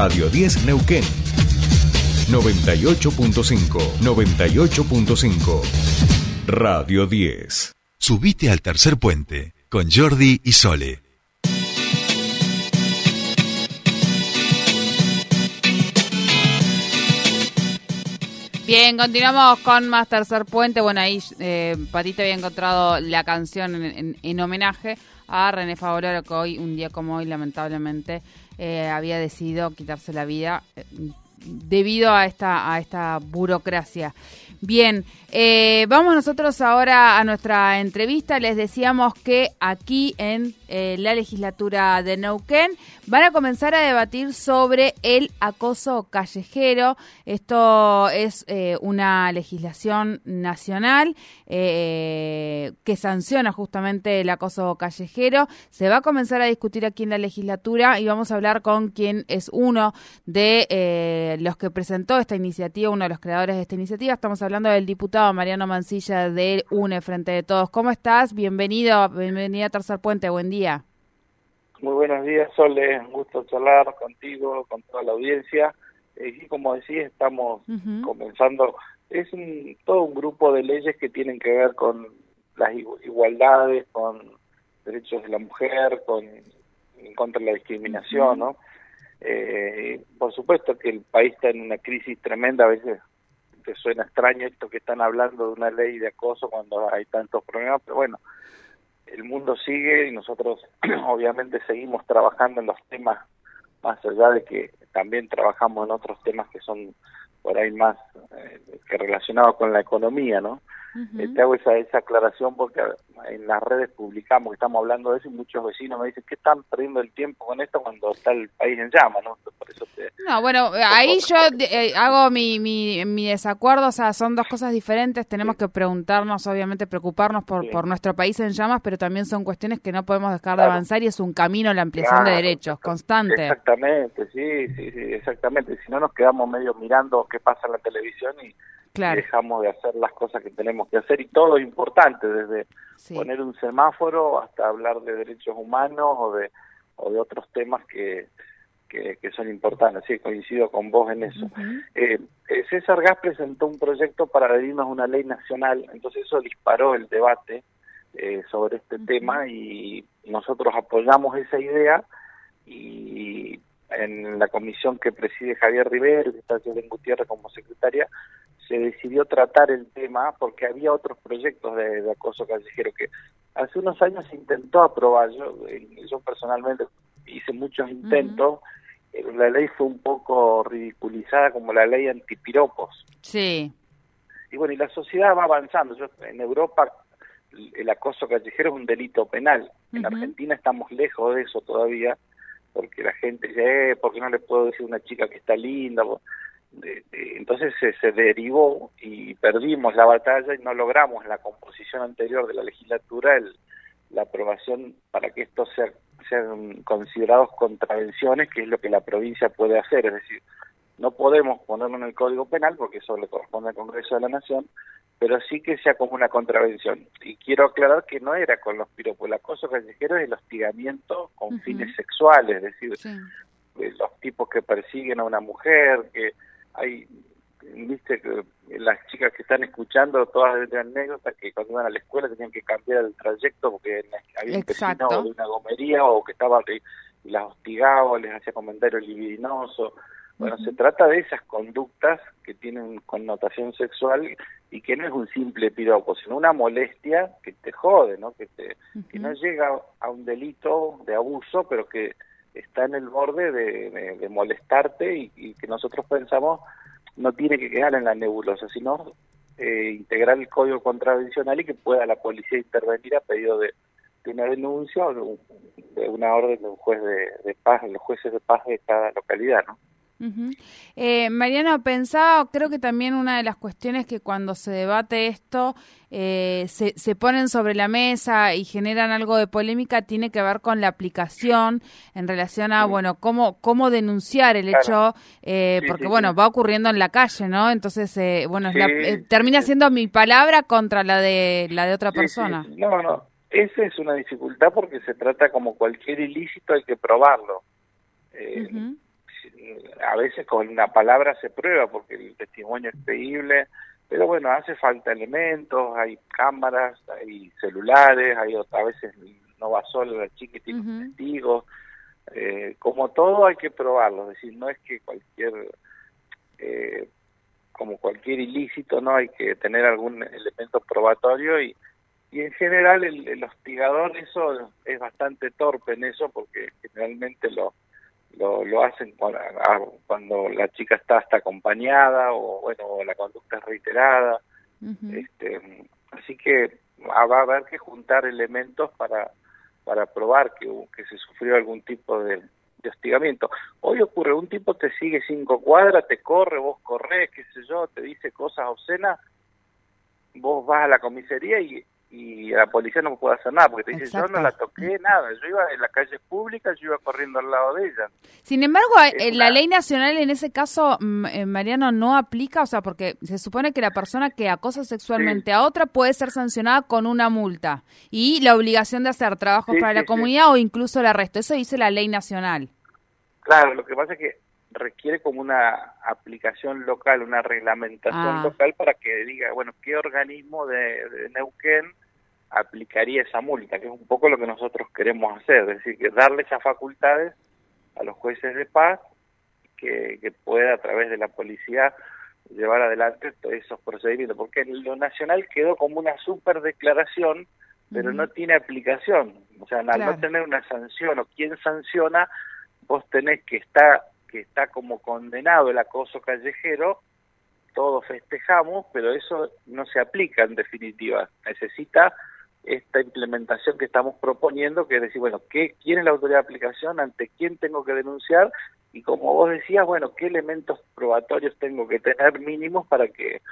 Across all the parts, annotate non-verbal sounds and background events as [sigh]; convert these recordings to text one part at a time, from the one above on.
Radio 10 Neuquén. 98.5, 98.5. Radio 10. Subite al tercer puente con Jordi y Sole. Bien, continuamos con más Tercer Puente. Bueno, ahí eh, Patita había encontrado la canción en, en- en homenaje a René Favoloro, que hoy, un día como hoy, lamentablemente, eh, había decidido quitarse la vida eh, debido a esta, a esta burocracia. Bien, eh, vamos nosotros ahora a nuestra entrevista. Les decíamos que aquí en eh, la legislatura de Neuquén van a comenzar a debatir sobre el acoso callejero. Esto es eh, una legislación nacional que sanciona justamente el acoso callejero. Se va a comenzar a discutir aquí en la legislatura y vamos a hablar con quien es uno de eh, los que presentó esta iniciativa, uno de los creadores de esta iniciativa. Estamos hablando del diputado Mariano Mancilla del UNE Frente de Todos. ¿Cómo estás? Bienvenido, bienvenida a Tercer Puente. Buen día. Muy buenos días, Sole. Un gusto charlar contigo, con toda la audiencia. Eh, y como decía, estamos comenzando. Es un, todo un grupo de leyes que tienen que ver con las igu- igualdades, con derechos de la mujer, con en contra de la discriminación, ¿no? Eh, por supuesto que el país está en una crisis tremenda. A veces te suena extraño esto que están hablando de una ley de acoso cuando hay tantos problemas, pero bueno, el mundo sigue y nosotros [clears throat] obviamente seguimos trabajando en los temas más allá de que también trabajamos en otros temas que son por ahí más eh, que relacionados con la economía, ¿no? Eh, te hago esa, esa aclaración porque en las redes publicamos que estamos hablando de eso y muchos vecinos me dicen que están perdiendo el tiempo con esto cuando está el país en llamas, ¿no? Por eso te, No, bueno, ahí yo eh, hago mi, mi, mi desacuerdo, o sea, son dos cosas diferentes, tenemos que preguntarnos, obviamente, preocuparnos por, Sí. por nuestro país en llamas, pero también son cuestiones que no podemos dejar de avanzar y es un camino la ampliación de derechos, constante. Exactamente, sí, sí, sí, exactamente. Si no nos quedamos medio mirando qué pasa en la televisión y Claro, dejamos de hacer las cosas que tenemos que hacer y todo es importante, desde sí. poner un semáforo hasta hablar de derechos humanos o de, o de otros temas que, que, que son importantes. Sí, coincido con vos en eso. Eh, eh, César Gas presentó un proyecto para adherirnos a una ley nacional, entonces eso disparó el debate eh, sobre este tema y nosotros apoyamos esa idea y en la comisión que preside Javier Rivero, que está Yolén Gutiérrez como secretaria, se decidió tratar el tema porque había otros proyectos de, de acoso callejero que hace unos años se intentó aprobar. Yo, yo personalmente hice muchos intentos, la ley fue un poco ridiculizada como la ley antipiropos. Sí, Y bueno, y la sociedad va avanzando. Yo, en Europa el acoso callejero es un delito penal. En. Argentina estamos lejos de eso todavía, porque la gente dice, eh, ¿por qué no le puedo decir a una chica que está linda? Entonces se, se derivó y perdimos la batalla y no logramos en la composición anterior de la legislatura el- la aprobación para que estos sea- sean considerados contravenciones, que es lo que la provincia puede hacer. Es decir, no podemos ponerlo en el Código Penal porque eso le corresponde al Congreso de la Nación, pero sí que sea como una contravención. Y quiero aclarar que no era con los piropos, el acoso callejero es el hostigamiento con fines sexuales, es decir, sí. eh, los tipos que persiguen a una mujer, que hay, viste, que las chicas que están escuchando, todas de anécdotas que cuando iban a la escuela tenían que cambiar el trayecto porque había un vecino de una gomería o que estaba y las hostigaba, les hacía comentarios libidinosos. Bueno, se trata de esas conductas que tienen connotación sexual y que no es un simple piropo, sino una molestia que te jode, ¿no? Que, te, que no llega a un delito de abuso, pero que está en el borde de, de- de molestarte y, y que nosotros pensamos no tiene que quedar en la nebulosa, sino eh, integrar el código contravencional y que pueda la policía intervenir a pedido de, de una denuncia o de, un- de una orden de un juez de, de paz, de los jueces de paz de cada localidad, ¿no? Ujú. Eh, Mariano, pensaba, creo que también una de las cuestiones que cuando se debate esto eh, se, se ponen sobre la mesa y generan algo de polémica tiene que ver con la aplicación en relación a, Sí. bueno, cómo, cómo denunciar el Claro. hecho, eh, Sí, porque, sí, bueno, va ocurriendo en la calle, ¿no? Entonces, eh, bueno, es la- eh, termina siendo mi palabra contra la de la de otra persona. No, no, esa es una dificultad porque se trata como cualquier ilícito, hay que probarlo. Ujú. A veces con una palabra se prueba porque el testimonio es creíble, pero bueno, hace falta elementos, hay cámaras, hay celulares, hay a veces no va solo la chica y tiene testigos, eh, como todo hay que probarlo, es decir, no es que cualquier, eh, como cualquier ilícito, no hay que tener algún elemento probatorio y, y en general el, el hostigador eso es bastante torpe en eso porque generalmente lo lo, lo hacen cuando, la chica está hasta acompañada o bueno la conducta es reiterada este así que va a haber que juntar elementos para para probar que, que se sufrió algún tipo de, hostigamiento. Hoy ocurre, un tipo te sigue cinco cuadras, te corre, vos corres, qué sé yo, te dice cosas obscenas, vos vas a la comisaría y y la policía no puede hacer nada porque te dice yo no la toqué nada yo iba en la calle pública yo iba corriendo al lado de ella. Sin embargo eh, la ley nacional en ese caso mm, eh, Mariano no aplica o sea porque se supone que la persona que acosa sexualmente a otra puede ser sancionada con una multa y la obligación de hacer trabajos para la comunidad o incluso el arresto. Eso dice la ley nacional. Claro lo que pasa es que requiere como una aplicación local, una reglamentación ah. local para que diga, bueno, qué organismo de, Neuquén aplicaría esa multa, que es un poco lo que nosotros queremos hacer, es decir, que darle esas facultades a los jueces de paz que, que pueda a través de la policía llevar adelante esos procedimientos, porque lo nacional quedó como una super declaración, pero no tiene aplicación, o sea, al no tener una sanción o quién sanciona, vos tenés que estar que está como condenado el acoso callejero, todos festejamos, pero eso no se aplica en definitiva. Necesita esta implementación que estamos proponiendo, que es decir, bueno, ¿qué, ¿quién es la autoridad de aplicación? ¿Ante quién tengo que denunciar? Y como vos decías, bueno, ¿qué elementos probatorios tengo que tener mínimos para que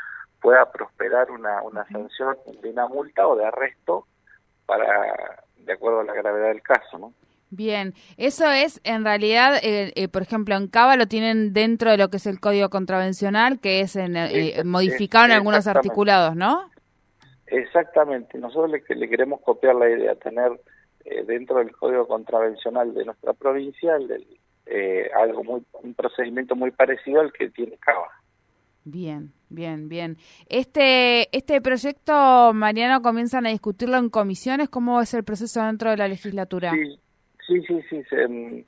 pueda prosperar una, una sanción de una multa o de arresto para de acuerdo a la gravedad del caso, ¿no? Bien, eso es en realidad, eh, eh, por ejemplo, en Cava lo tienen dentro de lo que es el código contravencional, que es en, eh, modificado en algunos articulados, ¿no? Exactamente, nosotros le, le, queremos copiar la idea, tener dentro del código contravencional de nuestra provincia algo muy, un procedimiento muy parecido al que tiene Cava. Bien, bien, bien. Este, este proyecto, Mariano, comienzan a discutirlo en comisiones. ¿Cómo es el proceso dentro de la legislatura? Sí, Sí, sí, sí. en,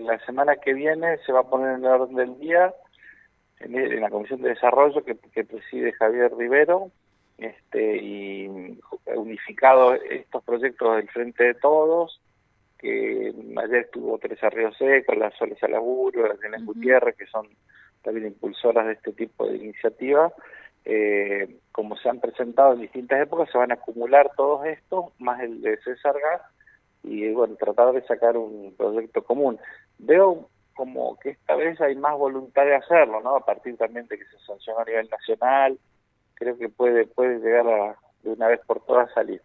la semana que viene se va a poner en el orden del día en, la Comisión de Desarrollo que, preside Javier Rivero este, y unificado estos proyectos del Frente de Todos, que ayer estuvo Teresa Río Seco, las Soles Alaburo, las Denis Gutiérrez, que son también impulsoras de este tipo de iniciativas. Eh, como se han presentado en distintas épocas, se van a acumular todos estos, más el de César Gas, y bueno, tratar de sacar un proyecto común. Veo como que esta vez hay más voluntad de hacerlo, ¿no? A partir también de que se sanciona a nivel nacional, creo que puede puede llegar a de una vez por todas salir.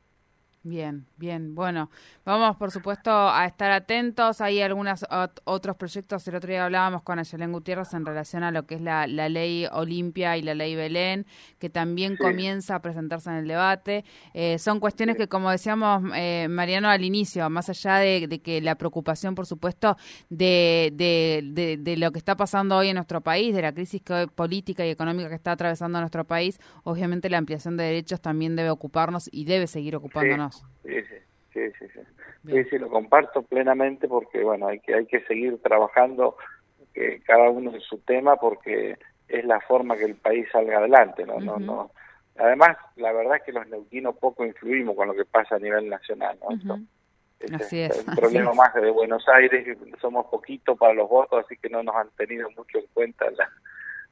Bien, bien. Bueno, vamos por supuesto a estar atentos. Hay algunos otros proyectos. El otro día hablábamos con Ayelen Gutiérrez en relación a lo que es la, ley Olimpia y la ley Belén, que también comienza a presentarse en el debate. Eh, son cuestiones que, como decíamos, eh, Mariano, al inicio, más allá de, que la preocupación, por supuesto, de, de, de, lo que está pasando hoy en nuestro país, de la crisis política y económica que está atravesando nuestro país, obviamente la ampliación de derechos también debe ocuparnos y debe seguir ocupándonos. Sí, sí, sí, sí, sí. sí, lo comparto plenamente porque, bueno, hay que, hay que seguir trabajando que cada uno en su tema porque es la forma que el país salga adelante, ¿no? no, no Además, la verdad es que los neuquinos poco influimos con lo que pasa a nivel nacional, ¿no? así es. un problema más de Buenos Aires, somos poquitos para los votos, así que no nos han tenido mucho en cuenta la,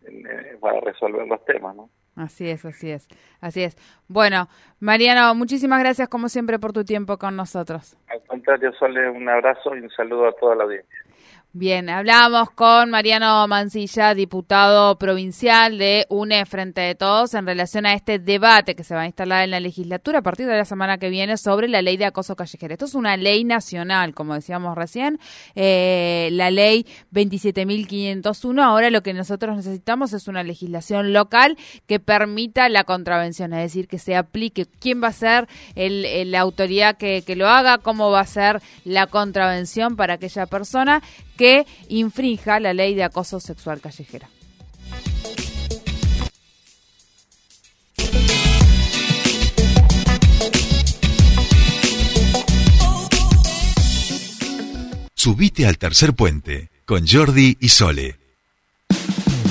eh, para resolver los temas, ¿no? Así es, así es, así es. Bueno, Mariano, muchísimas gracias como siempre por tu tiempo con nosotros. Al contrario, Sole, un abrazo y un saludo a toda la audiencia. Bien, hablamos con Mariano Mancilla, diputado provincial de UNE Frente de Todos, en relación a este debate que se va a instalar en la legislatura a partir de la semana que viene sobre la ley de acoso callejero. Esto es una ley nacional, como decíamos recién, eh, la ley 27.501. Ahora lo que nosotros necesitamos es una legislación local que permita la contravención, es decir, que se aplique quién va a ser el, la autoridad que, que lo haga, cómo va a ser la contravención para aquella persona que infrinja la ley de acoso sexual callejera. Subite al tercer puente con Jordi y Sole.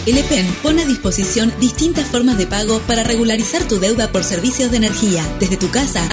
El EPEN pone a disposición distintas formas de pago para regularizar tu deuda por servicios de energía, desde tu casa